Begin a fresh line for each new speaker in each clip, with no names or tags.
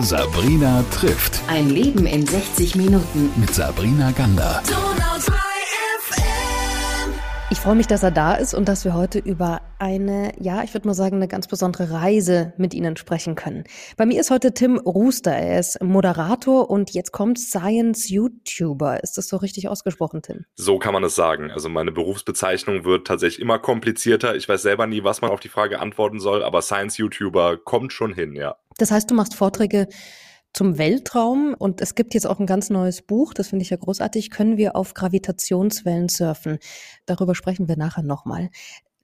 Sabrina trifft.
Ein Leben in 60 Minuten.
Mit Sabrina Gander.
Ich freue mich, dass er da ist und dass wir heute über eine, ja, ich würde mal sagen, eine ganz besondere Reise mit Ihnen sprechen können. Bei mir ist heute Tim Ruster. Er ist Moderator und jetzt kommt Science YouTuber. Ist das so richtig ausgesprochen, Tim?
So kann man es sagen. Also meine Berufsbezeichnung wird tatsächlich immer komplizierter. Ich weiß selber nie, was man auf die Frage antworten soll, aber Science YouTuber kommt schon hin, ja.
Das heißt, du machst Vorträge zum Weltraum und es gibt jetzt auch ein ganz neues Buch, das finde ich ja großartig, können wir auf Gravitationswellen surfen. Darüber sprechen wir nachher nochmal.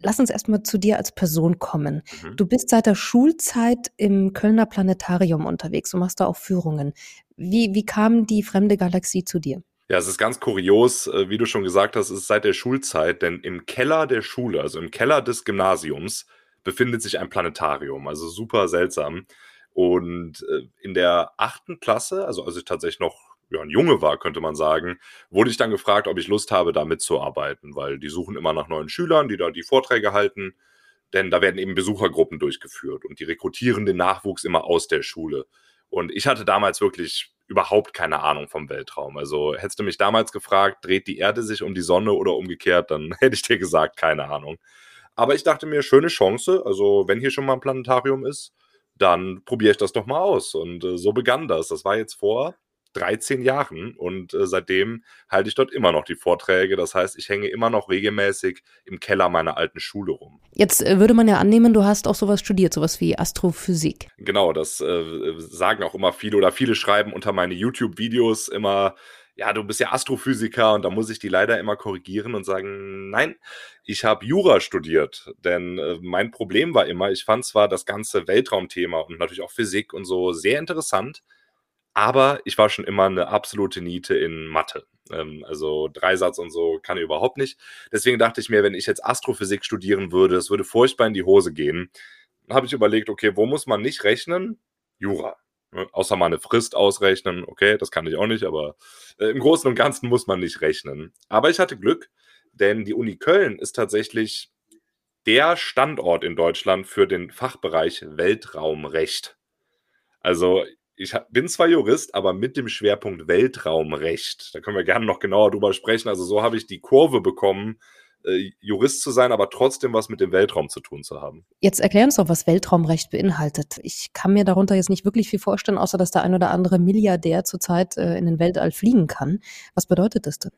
Lass uns erstmal zu dir als Person kommen. Mhm. Du bist seit der Schulzeit im Kölner Planetarium unterwegs. Du machst da auch Führungen. Wie, wie kam die fremde Galaxie zu dir?
Ja, es ist ganz kurios, äh, wie du schon gesagt hast, es ist seit der Schulzeit, denn im Keller der Schule, also im Keller des Gymnasiums, befindet sich ein Planetarium. Also super seltsam. Und äh, in der achten Klasse, also als ich tatsächlich noch ja, ein Junge war, könnte man sagen, wurde ich dann gefragt, ob ich Lust habe, da mitzuarbeiten, weil die suchen immer nach neuen Schülern, die da die Vorträge halten, denn da werden eben Besuchergruppen durchgeführt und die rekrutieren den Nachwuchs immer aus der Schule. Und ich hatte damals wirklich überhaupt keine Ahnung vom Weltraum. Also hättest du mich damals gefragt, dreht die Erde sich um die Sonne oder umgekehrt, dann hätte ich dir gesagt, keine Ahnung. Aber ich dachte mir, schöne Chance. Also wenn hier schon mal ein Planetarium ist, dann probiere ich das doch mal aus. Und äh, so begann das. Das war jetzt vor 13 Jahren und äh, seitdem halte ich dort immer noch die Vorträge. Das heißt, ich hänge immer noch regelmäßig im Keller meiner alten Schule rum.
Jetzt äh, würde man ja annehmen, du hast auch sowas studiert, sowas wie Astrophysik.
Genau, das äh, sagen auch immer viele oder viele schreiben unter meine YouTube-Videos immer, ja, du bist ja Astrophysiker und da muss ich die leider immer korrigieren und sagen, nein, ich habe Jura studiert. Denn äh, mein Problem war immer, ich fand zwar das ganze Weltraumthema und natürlich auch Physik und so sehr interessant, aber ich war schon immer eine absolute Niete in Mathe. Ähm, also Dreisatz und so kann ich überhaupt nicht. Deswegen dachte ich mir, wenn ich jetzt Astrophysik studieren würde, es würde furchtbar in die Hose gehen. Dann habe ich überlegt, okay, wo muss man nicht rechnen? Jura. Außer mal eine Frist ausrechnen. Okay, das kann ich auch nicht, aber äh, im Großen und Ganzen muss man nicht rechnen. Aber ich hatte Glück, denn die Uni Köln ist tatsächlich der Standort in Deutschland für den Fachbereich Weltraumrecht. Also ich bin zwar Jurist, aber mit dem Schwerpunkt Weltraumrecht. Da können wir gerne noch genauer drüber sprechen. Also so habe ich die Kurve bekommen, äh, Jurist zu sein, aber trotzdem was mit dem Weltraum zu tun zu haben.
Jetzt erklären uns doch, was Weltraumrecht beinhaltet. Ich kann mir darunter jetzt nicht wirklich viel vorstellen, außer dass der ein oder andere Milliardär zurzeit äh, in den Weltall fliegen kann. Was bedeutet das denn?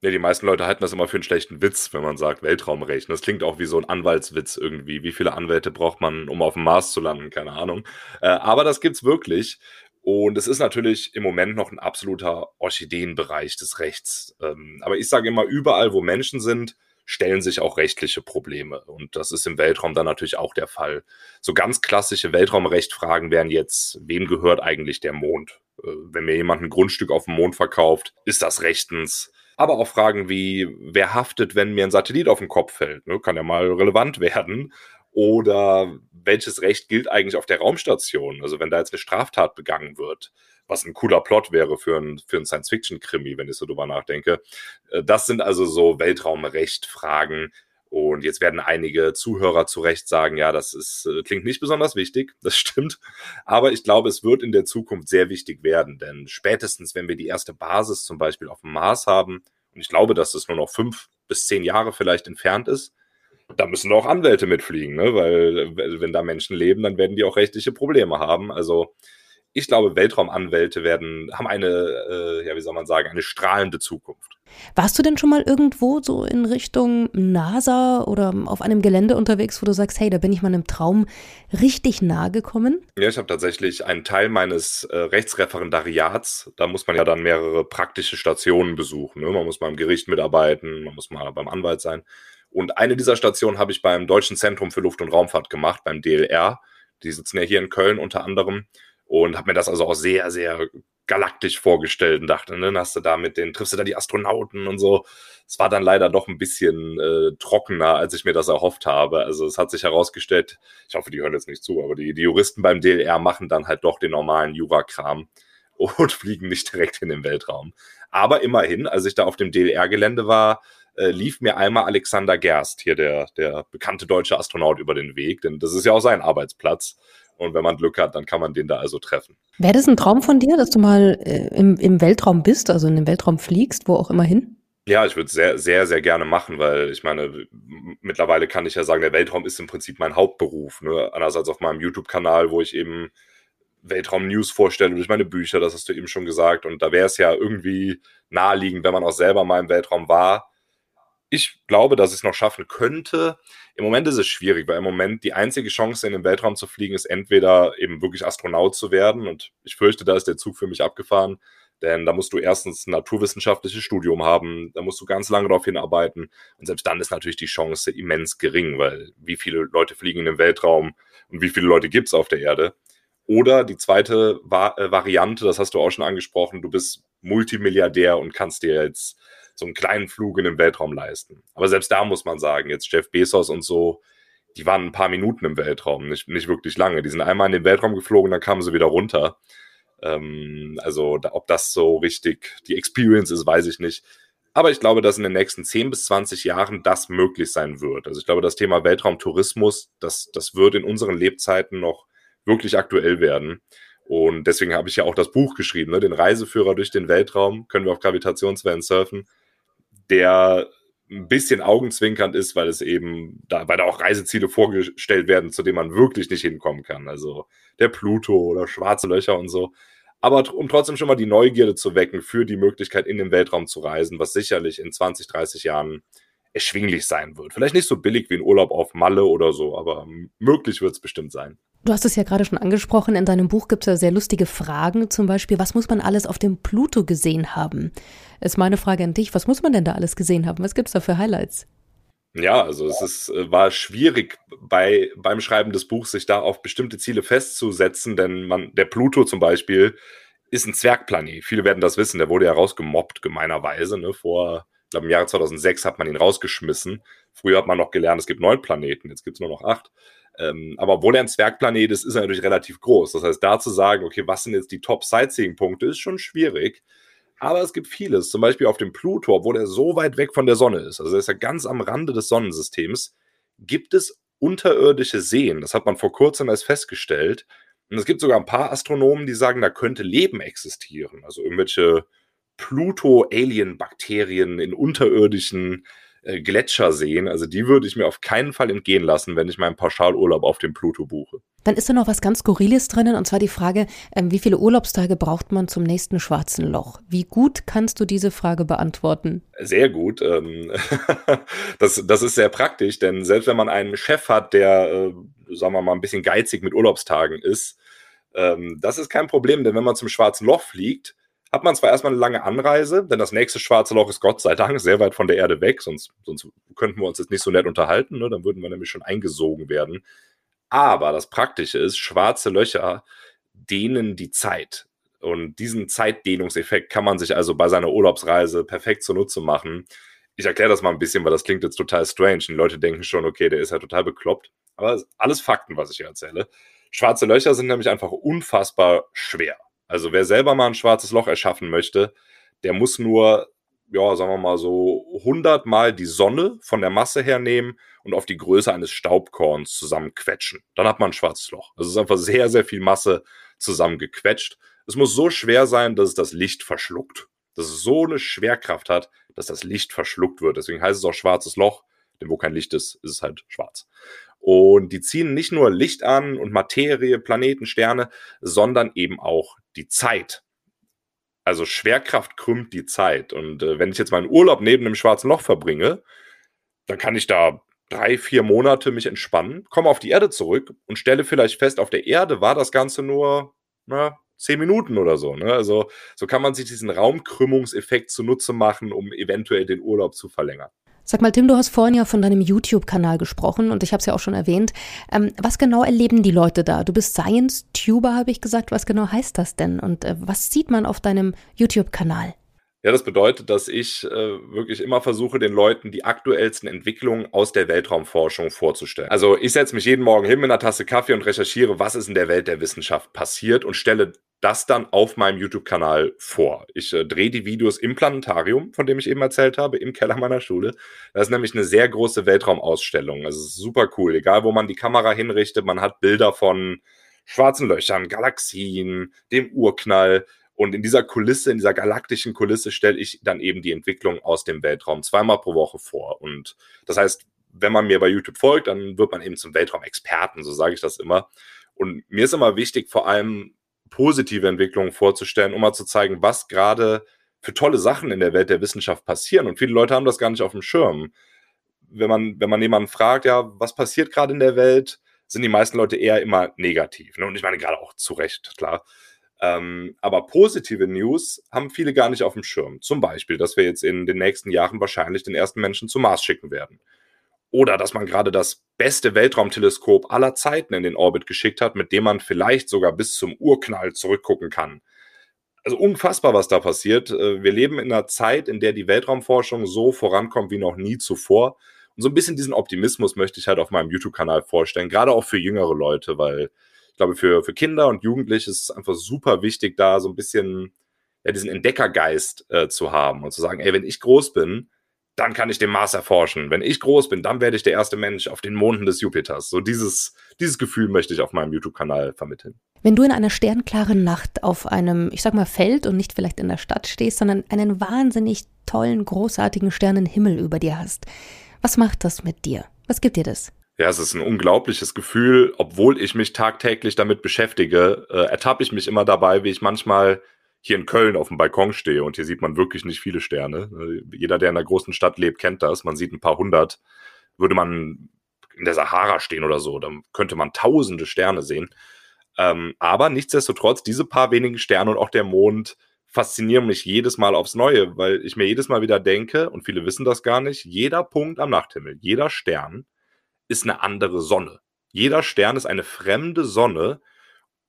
Ja, die meisten Leute halten das immer für einen schlechten Witz, wenn man sagt Weltraumrecht. Das klingt auch wie so ein Anwaltswitz irgendwie. Wie viele Anwälte braucht man, um auf dem Mars zu landen? Keine Ahnung. Äh, aber das gibt's wirklich. Und es ist natürlich im Moment noch ein absoluter Orchideenbereich des Rechts. Ähm, aber ich sage immer, überall, wo Menschen sind, stellen sich auch rechtliche Probleme. Und das ist im Weltraum dann natürlich auch der Fall. So ganz klassische Weltraumrechtfragen wären jetzt, wem gehört eigentlich der Mond? Äh, wenn mir jemand ein Grundstück auf dem Mond verkauft, ist das rechtens? Aber auch Fragen wie, wer haftet, wenn mir ein Satellit auf den Kopf fällt? Ne? Kann ja mal relevant werden. Oder welches Recht gilt eigentlich auf der Raumstation? Also wenn da jetzt eine Straftat begangen wird, was ein cooler Plot wäre für ein, für ein Science-Fiction-Krimi, wenn ich so drüber nachdenke. Äh, das sind also so Weltraumrecht-Fragen. Und jetzt werden einige Zuhörer zu Recht sagen, ja, das ist, äh, klingt nicht besonders wichtig, das stimmt. Aber ich glaube, es wird in der Zukunft sehr wichtig werden, denn spätestens, wenn wir die erste Basis zum Beispiel auf dem Mars haben, und ich glaube, dass es nur noch fünf bis zehn Jahre vielleicht entfernt ist, da müssen auch Anwälte mitfliegen, ne? weil wenn da Menschen leben, dann werden die auch rechtliche Probleme haben. Also ich glaube, Weltraumanwälte werden, haben eine, äh, ja, wie soll man sagen, eine strahlende Zukunft.
Warst du denn schon mal irgendwo so in Richtung NASA oder auf einem Gelände unterwegs, wo du sagst, hey, da bin ich mal im Traum richtig nahe gekommen?
Ja, ich habe tatsächlich einen Teil meines äh, Rechtsreferendariats, da muss man ja dann mehrere praktische Stationen besuchen. Ne? Man muss mal im Gericht mitarbeiten, man muss mal beim Anwalt sein. Und eine dieser Stationen habe ich beim Deutschen Zentrum für Luft- und Raumfahrt gemacht, beim DLR. Die sitzen ja hier in Köln unter anderem und habe mir das also auch sehr, sehr galaktisch vorgestellt und dachte, ne, hast du da mit den, triffst du da die Astronauten und so. Es war dann leider doch ein bisschen äh, trockener, als ich mir das erhofft habe. Also es hat sich herausgestellt, ich hoffe, die hören jetzt nicht zu, aber die, die Juristen beim DLR machen dann halt doch den normalen Jurakram und fliegen nicht direkt in den Weltraum. Aber immerhin, als ich da auf dem DLR-Gelände war, äh, lief mir einmal Alexander Gerst, hier der, der bekannte deutsche Astronaut, über den Weg, denn das ist ja auch sein Arbeitsplatz. Und wenn man Glück hat, dann kann man den da also treffen.
Wäre das ein Traum von dir, dass du mal äh, im, im Weltraum bist, also in den Weltraum fliegst, wo auch immer hin?
Ja, ich würde sehr, sehr, sehr gerne machen, weil ich meine, mittlerweile kann ich ja sagen, der Weltraum ist im Prinzip mein Hauptberuf. Ne? Andererseits auf meinem YouTube-Kanal, wo ich eben Weltraum-News vorstelle durch meine Bücher, das hast du eben schon gesagt. Und da wäre es ja irgendwie naheliegend, wenn man auch selber mal im Weltraum war. Ich glaube, dass ich es noch schaffen könnte. Im Moment ist es schwierig, weil im Moment die einzige Chance, in den Weltraum zu fliegen, ist entweder eben wirklich Astronaut zu werden. Und ich fürchte, da ist der Zug für mich abgefahren. Denn da musst du erstens ein naturwissenschaftliches Studium haben, da musst du ganz lange darauf hinarbeiten. Und selbst dann ist natürlich die Chance immens gering, weil wie viele Leute fliegen in den Weltraum und wie viele Leute gibt es auf der Erde. Oder die zweite äh, Variante, das hast du auch schon angesprochen, du bist Multimilliardär und kannst dir jetzt so einen kleinen Flug in den Weltraum leisten. Aber selbst da muss man sagen, jetzt Jeff Bezos und so, die waren ein paar Minuten im Weltraum, nicht, nicht wirklich lange. Die sind einmal in den Weltraum geflogen, dann kamen sie wieder runter. Ähm, also da, ob das so richtig die Experience ist, weiß ich nicht. Aber ich glaube, dass in den nächsten 10 bis 20 Jahren das möglich sein wird. Also ich glaube, das Thema Weltraumtourismus, das, das wird in unseren Lebzeiten noch wirklich aktuell werden. Und deswegen habe ich ja auch das Buch geschrieben, ne? den Reiseführer durch den Weltraum, können wir auf Gravitationswellen surfen, der ein bisschen augenzwinkernd ist, weil es eben, da, weil da auch Reiseziele vorgestellt werden, zu denen man wirklich nicht hinkommen kann. Also der Pluto oder schwarze Löcher und so. Aber um trotzdem schon mal die Neugierde zu wecken für die Möglichkeit, in den Weltraum zu reisen, was sicherlich in 20, 30 Jahren erschwinglich sein wird. Vielleicht nicht so billig wie ein Urlaub auf Malle oder so, aber möglich wird es bestimmt sein.
Du hast es ja gerade schon angesprochen, in deinem Buch gibt es ja sehr lustige Fragen, zum Beispiel, was muss man alles auf dem Pluto gesehen haben? Ist meine Frage an dich, was muss man denn da alles gesehen haben? Was gibt es da für Highlights?
Ja, also es ist, äh, war schwierig bei, beim Schreiben des Buchs, sich da auf bestimmte Ziele festzusetzen, denn man, der Pluto zum Beispiel ist ein Zwergplanet. Viele werden das wissen, der wurde ja rausgemobbt, gemeinerweise. Ne? Vor, ich glaube, im Jahre 2006 hat man ihn rausgeschmissen. Früher hat man noch gelernt, es gibt neun Planeten, jetzt gibt es nur noch acht. Ähm, aber obwohl er ein Zwergplanet ist, ist er natürlich relativ groß. Das heißt, da zu sagen, okay, was sind jetzt die Top-Sightseeing-Punkte, ist schon schwierig. Aber es gibt vieles, zum Beispiel auf dem Pluto, obwohl er so weit weg von der Sonne ist, also er ist ja ganz am Rande des Sonnensystems, gibt es unterirdische Seen. Das hat man vor kurzem erst festgestellt. Und es gibt sogar ein paar Astronomen, die sagen, da könnte Leben existieren. Also irgendwelche Pluto-Alien-Bakterien in unterirdischen äh, Gletscher sehen. Also die würde ich mir auf keinen Fall entgehen lassen, wenn ich meinen Pauschalurlaub auf dem Pluto buche.
Dann ist da noch was ganz Skurriles drinnen, und zwar die Frage, ähm, wie viele Urlaubstage braucht man zum nächsten schwarzen Loch? Wie gut kannst du diese Frage beantworten?
Sehr gut. Ähm, das, das ist sehr praktisch, denn selbst wenn man einen Chef hat, der, äh, sagen wir mal, ein bisschen geizig mit Urlaubstagen ist, ähm, das ist kein Problem, denn wenn man zum schwarzen Loch fliegt, hat man zwar erstmal eine lange Anreise, denn das nächste schwarze Loch ist Gott sei Dank sehr weit von der Erde weg, sonst, sonst könnten wir uns jetzt nicht so nett unterhalten, ne? dann würden wir nämlich schon eingesogen werden. Aber das Praktische ist, schwarze Löcher dehnen die Zeit. Und diesen Zeitdehnungseffekt kann man sich also bei seiner Urlaubsreise perfekt zunutze machen. Ich erkläre das mal ein bisschen, weil das klingt jetzt total strange. Die Leute denken schon, okay, der ist ja total bekloppt. Aber alles Fakten, was ich hier erzähle. Schwarze Löcher sind nämlich einfach unfassbar schwer. Also wer selber mal ein schwarzes Loch erschaffen möchte, der muss nur, ja, sagen wir mal so 100 Mal die Sonne von der Masse hernehmen und auf die Größe eines Staubkorns zusammenquetschen. Dann hat man ein schwarzes Loch. Also es ist einfach sehr, sehr viel Masse zusammengequetscht. Es muss so schwer sein, dass es das Licht verschluckt. Dass es so eine Schwerkraft hat, dass das Licht verschluckt wird. Deswegen heißt es auch schwarzes Loch, denn wo kein Licht ist, ist es halt schwarz. Und die ziehen nicht nur Licht an und Materie, Planeten, Sterne, sondern eben auch die Zeit. Also Schwerkraft krümmt die Zeit. Und äh, wenn ich jetzt meinen Urlaub neben dem schwarzen Loch verbringe, dann kann ich da drei, vier Monate mich entspannen, komme auf die Erde zurück und stelle vielleicht fest, auf der Erde war das Ganze nur na, zehn Minuten oder so. Ne? Also so kann man sich diesen Raumkrümmungseffekt zunutze machen, um eventuell den Urlaub zu verlängern.
Sag mal, Tim, du hast vorhin ja von deinem YouTube-Kanal gesprochen und ich habe es ja auch schon erwähnt. Ähm, was genau erleben die Leute da? Du bist Science-Tuber, habe ich gesagt. Was genau heißt das denn? Und äh, was sieht man auf deinem YouTube-Kanal?
Ja, das bedeutet, dass ich äh, wirklich immer versuche, den Leuten die aktuellsten Entwicklungen aus der Weltraumforschung vorzustellen. Also ich setze mich jeden Morgen hin mit einer Tasse Kaffee und recherchiere, was ist in der Welt der Wissenschaft passiert und stelle das dann auf meinem YouTube-Kanal vor. Ich äh, drehe die Videos im Planetarium, von dem ich eben erzählt habe, im Keller meiner Schule. Das ist nämlich eine sehr große Weltraumausstellung. Also super cool. Egal, wo man die Kamera hinrichtet, man hat Bilder von schwarzen Löchern, Galaxien, dem Urknall. Und in dieser Kulisse, in dieser galaktischen Kulisse stelle ich dann eben die Entwicklung aus dem Weltraum zweimal pro Woche vor. Und das heißt, wenn man mir bei YouTube folgt, dann wird man eben zum Weltraumexperten, so sage ich das immer. Und mir ist immer wichtig, vor allem positive Entwicklungen vorzustellen, um mal zu zeigen, was gerade für tolle Sachen in der Welt der Wissenschaft passieren. Und viele Leute haben das gar nicht auf dem Schirm. Wenn man, wenn man jemanden fragt, ja, was passiert gerade in der Welt, sind die meisten Leute eher immer negativ. Ne? Und ich meine gerade auch zu Recht, klar. Ähm, aber positive News haben viele gar nicht auf dem Schirm. Zum Beispiel, dass wir jetzt in den nächsten Jahren wahrscheinlich den ersten Menschen zum Mars schicken werden. Oder dass man gerade das beste Weltraumteleskop aller Zeiten in den Orbit geschickt hat, mit dem man vielleicht sogar bis zum Urknall zurückgucken kann. Also unfassbar, was da passiert. Äh, wir leben in einer Zeit, in der die Weltraumforschung so vorankommt wie noch nie zuvor. Und so ein bisschen diesen Optimismus möchte ich halt auf meinem YouTube-Kanal vorstellen, gerade auch für jüngere Leute, weil glaube, für, für Kinder und Jugendliche ist es einfach super wichtig, da so ein bisschen ja, diesen Entdeckergeist äh, zu haben und zu sagen, ey, wenn ich groß bin, dann kann ich den Mars erforschen. Wenn ich groß bin, dann werde ich der erste Mensch auf den Monden des Jupiters. So dieses, dieses Gefühl möchte ich auf meinem YouTube-Kanal vermitteln.
Wenn du in einer sternklaren Nacht auf einem, ich sag mal, Feld und nicht vielleicht in der Stadt stehst, sondern einen wahnsinnig tollen, großartigen Sternenhimmel über dir hast, was macht das mit dir? Was gibt dir das?
Ja, es ist ein unglaubliches Gefühl. Obwohl ich mich tagtäglich damit beschäftige, äh, ertappe ich mich immer dabei, wie ich manchmal hier in Köln auf dem Balkon stehe und hier sieht man wirklich nicht viele Sterne. Jeder, der in einer großen Stadt lebt, kennt das. Man sieht ein paar hundert. Würde man in der Sahara stehen oder so, dann könnte man tausende Sterne sehen. Ähm, aber nichtsdestotrotz, diese paar wenigen Sterne und auch der Mond faszinieren mich jedes Mal aufs Neue, weil ich mir jedes Mal wieder denke, und viele wissen das gar nicht, jeder Punkt am Nachthimmel, jeder Stern ist eine andere Sonne. Jeder Stern ist eine fremde Sonne,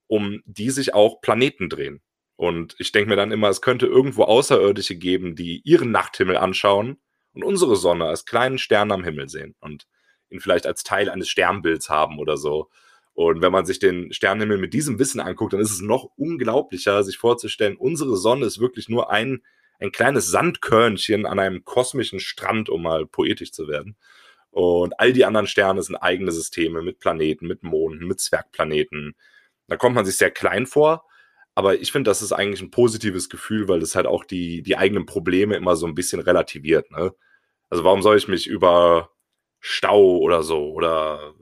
um die sich auch Planeten drehen. Und ich denke mir dann immer, es könnte irgendwo Außerirdische geben, die ihren Nachthimmel anschauen und unsere Sonne als kleinen Stern am Himmel sehen und ihn vielleicht als Teil eines Sternbilds haben oder so. Und wenn man sich den Sternenhimmel mit diesem Wissen anguckt, dann ist es noch unglaublicher, sich vorzustellen, unsere Sonne ist wirklich nur ein, ein kleines Sandkörnchen an einem kosmischen Strand, um mal poetisch zu werden. Und all die anderen Sterne sind eigene Systeme mit Planeten, mit Monden, mit Zwergplaneten. Da kommt man sich sehr klein vor, aber ich finde, das ist eigentlich ein positives Gefühl, weil das halt auch die, die eigenen Probleme immer so ein bisschen relativiert. Ne? Also warum soll ich mich über Stau oder so oder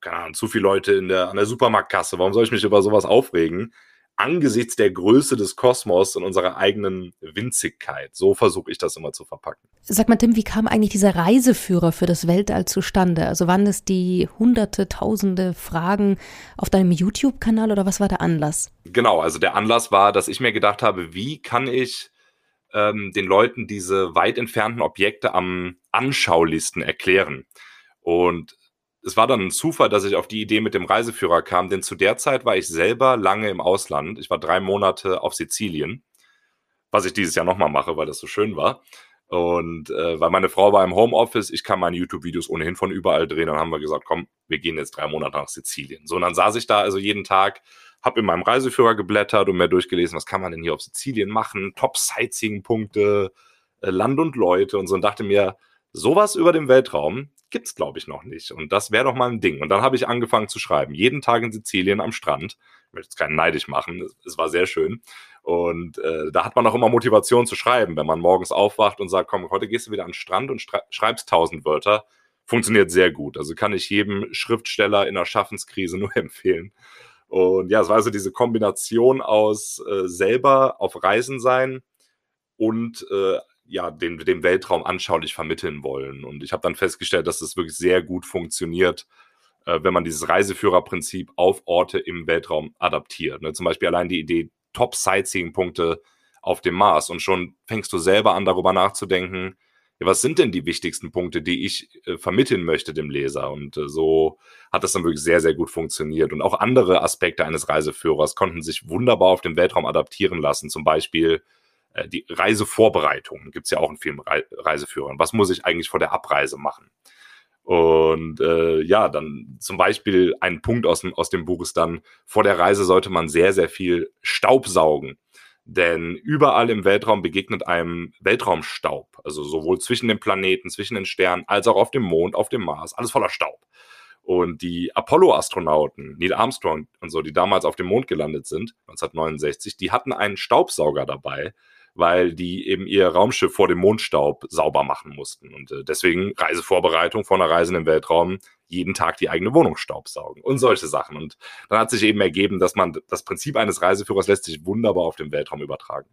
keine Ahnung, zu viele Leute in der, an der Supermarktkasse, warum soll ich mich über sowas aufregen? Angesichts der Größe des Kosmos und unserer eigenen Winzigkeit. So versuche ich das immer zu verpacken.
Sag mal, Tim, wie kam eigentlich dieser Reiseführer für das Weltall zustande? Also waren das die hunderte, tausende Fragen auf deinem YouTube-Kanal oder was war der Anlass?
Genau, also der Anlass war, dass ich mir gedacht habe, wie kann ich ähm, den Leuten diese weit entfernten Objekte am anschaulichsten erklären? Und es war dann ein Zufall, dass ich auf die Idee mit dem Reiseführer kam, denn zu der Zeit war ich selber lange im Ausland. Ich war drei Monate auf Sizilien, was ich dieses Jahr nochmal mache, weil das so schön war. Und äh, weil meine Frau war im Homeoffice, ich kann meine YouTube-Videos ohnehin von überall drehen, dann haben wir gesagt, komm, wir gehen jetzt drei Monate nach Sizilien. So, und dann saß ich da also jeden Tag, habe in meinem Reiseführer geblättert und mir durchgelesen, was kann man denn hier auf Sizilien machen, Top-Sightseeing-Punkte, äh, Land und Leute und so und dachte mir, sowas über den Weltraum, gibt's glaube ich noch nicht. Und das wäre doch mal ein Ding. Und dann habe ich angefangen zu schreiben. Jeden Tag in Sizilien am Strand. Ich möchte jetzt keinen neidisch machen. Es, es war sehr schön. Und äh, da hat man auch immer Motivation zu schreiben, wenn man morgens aufwacht und sagt, komm, heute gehst du wieder an den Strand und schreibst tausend Wörter. Funktioniert sehr gut. Also kann ich jedem Schriftsteller in der Schaffenskrise nur empfehlen. Und ja, es war also diese Kombination aus äh, selber auf Reisen sein und äh, ja, den, den Weltraum anschaulich vermitteln wollen. Und ich habe dann festgestellt, dass das wirklich sehr gut funktioniert, äh, wenn man dieses Reiseführerprinzip auf Orte im Weltraum adaptiert. Ne? Zum Beispiel allein die Idee Top-Sightseeing-Punkte auf dem Mars. Und schon fängst du selber an, darüber nachzudenken, ja, was sind denn die wichtigsten Punkte, die ich äh, vermitteln möchte dem Leser? Und äh, so hat das dann wirklich sehr, sehr gut funktioniert. Und auch andere Aspekte eines Reiseführers konnten sich wunderbar auf den Weltraum adaptieren lassen. Zum Beispiel äh, die Reisevorbereitung gibt es ja auch in vielen Reiseführern. Was muss ich eigentlich vor der Abreise machen? Und äh, ja, dann zum Beispiel ein Punkt aus dem, aus dem Buch ist dann, vor der Reise sollte man sehr, sehr viel Staub saugen. Denn überall im Weltraum begegnet einem Weltraumstaub. Also sowohl zwischen den Planeten, zwischen den Sternen, als auch auf dem Mond, auf dem Mars. Alles voller Staub. Und die Apollo-Astronauten, Neil Armstrong und so, die damals auf dem Mond gelandet sind, 1969, die hatten einen Staubsauger dabei, weil die eben ihr Raumschiff vor dem Mondstaub sauber machen mussten. Und äh, deswegen Reisevorbereitung vor einer Reise im Weltraum, jeden Tag die eigene Wohnung staubsaugen und solche Sachen. Und dann hat sich eben ergeben, dass man das Prinzip eines Reiseführers lässt sich wunderbar auf den Weltraum übertragen.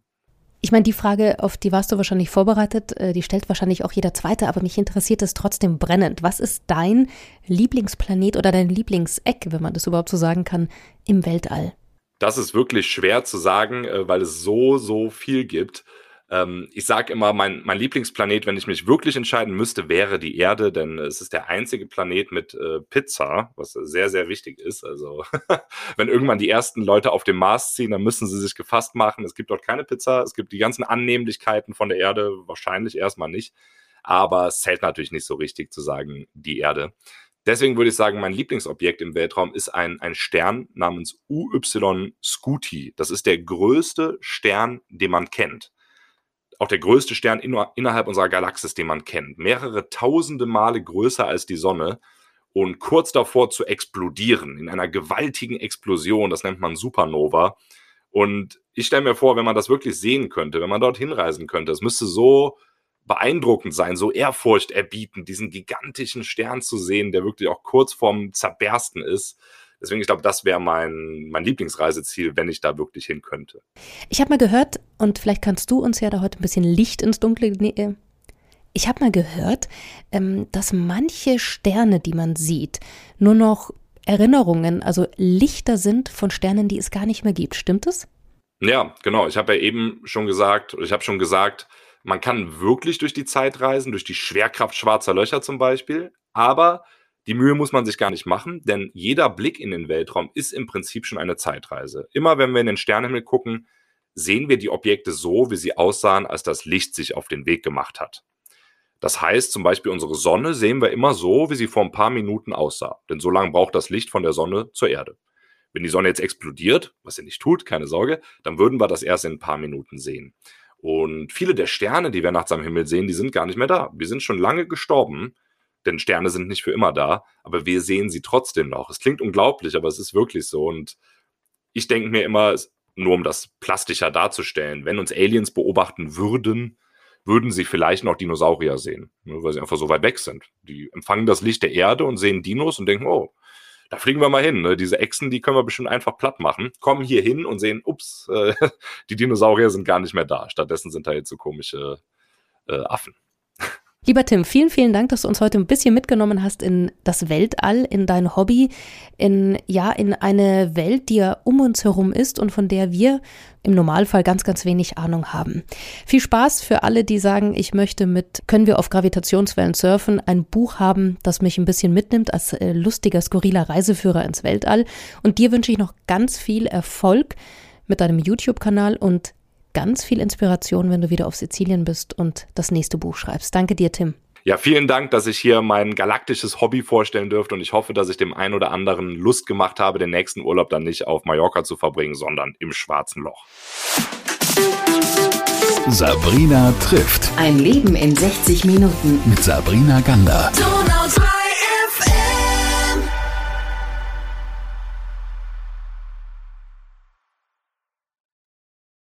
Ich meine, die Frage, auf die warst du wahrscheinlich vorbereitet, äh, die stellt wahrscheinlich auch jeder Zweite, aber mich interessiert es trotzdem brennend. Was ist dein Lieblingsplanet oder dein Lieblingseck, wenn man das überhaupt so sagen kann, im Weltall?
Das ist wirklich schwer zu sagen, äh, weil es so, so viel gibt. Ähm, ich sage immer, mein, mein Lieblingsplanet, wenn ich mich wirklich entscheiden müsste, wäre die Erde, denn es ist der einzige Planet mit äh, Pizza, was sehr, sehr wichtig ist. Also wenn irgendwann die ersten Leute auf dem Mars ziehen, dann müssen sie sich gefasst machen. Es gibt dort keine Pizza, es gibt die ganzen Annehmlichkeiten von der Erde, wahrscheinlich erstmal nicht. Aber es zählt natürlich nicht so richtig zu sagen, die Erde. Deswegen würde ich sagen, mein Lieblingsobjekt im Weltraum ist ein, ein Stern namens UY Scuti. Das ist der größte Stern, den man kennt auch der größte Stern in, innerhalb unserer Galaxis, den man kennt. Mehrere tausende Male größer als die Sonne und kurz davor zu explodieren, in einer gewaltigen Explosion. Das nennt man Supernova. Und ich stelle mir vor, wenn man das wirklich sehen könnte, wenn man dort hinreisen könnte, es müsste so beeindruckend sein, so ehrfurchterbietend, diesen gigantischen Stern zu sehen, der wirklich auch kurz vorm Zerbersten ist. Deswegen, ich glaube, das wäre mein, mein Lieblingsreiseziel, wenn ich da wirklich hin könnte.
Ich habe mal gehört, und vielleicht kannst du uns ja da heute ein bisschen Licht ins Dunkle. Äh, ich habe mal gehört, ähm, dass manche Sterne, die man sieht, nur noch Erinnerungen, also Lichter sind von Sternen, die es gar nicht mehr gibt. Stimmt es?
Ja, genau. Ich habe ja eben schon gesagt, ich habe schon gesagt, man kann wirklich durch die Zeit reisen, durch die Schwerkraft schwarzer Löcher zum Beispiel, aber die Mühe muss man sich gar nicht machen, denn jeder Blick in den Weltraum ist im Prinzip schon eine Zeitreise. Immer wenn wir in den Sternenhimmel gucken, sehen wir die Objekte so, wie sie aussahen, als das Licht sich auf den Weg gemacht hat. Das heißt, zum Beispiel unsere Sonne sehen wir immer so, wie sie vor ein paar Minuten aussah. Denn so lange braucht das Licht von der Sonne zur Erde. Wenn die Sonne jetzt explodiert, was sie nicht tut, keine Sorge, dann würden wir das erst in ein paar Minuten sehen. Und viele der Sterne, die wir nachts am Himmel sehen, die sind gar nicht mehr da. Die sind schon lange gestorben denn Sterne sind nicht für immer da, aber wir sehen sie trotzdem noch. Es klingt unglaublich, aber es ist wirklich so. Und ich denke mir immer, nur um das plastischer darzustellen, wenn uns Aliens beobachten würden, würden sie vielleicht noch Dinosaurier sehen, ne, weil sie einfach so weit weg sind. Die empfangen das Licht der Erde und sehen Dinos und denken, oh, da fliegen wir mal hin. Ne? Diese Echsen, die können wir bestimmt einfach platt machen. Kommen hier hin und sehen, ups, äh, die Dinosaurier sind gar nicht mehr da. Stattdessen sind da jetzt so komische äh, Affen.
Lieber Tim, vielen, vielen Dank, dass du uns heute ein bisschen mitgenommen hast in das Weltall, in dein Hobby, in, ja, in eine Welt, die ja um uns herum ist und von der wir im Normalfall ganz, ganz wenig Ahnung haben. Viel Spaß für alle, die sagen, ich möchte mit Können wir auf Gravitationswellen surfen, ein Buch haben, das mich ein bisschen mitnimmt als äh, lustiger, skurriler Reiseführer ins Weltall. Und dir wünsche ich noch ganz viel Erfolg mit deinem YouTube-Kanal und ganz viel Inspiration, wenn du wieder auf Sizilien bist und das nächste Buch schreibst. Danke dir, Tim.
Ja, vielen Dank, dass ich hier mein galaktisches Hobby vorstellen durfte und ich hoffe, dass ich dem einen oder anderen Lust gemacht habe, den nächsten Urlaub dann nicht auf Mallorca zu verbringen, sondern im Schwarzen Loch.
Sabrina trifft.
Ein Leben in 60 Minuten.
Mit Sabrina Gander.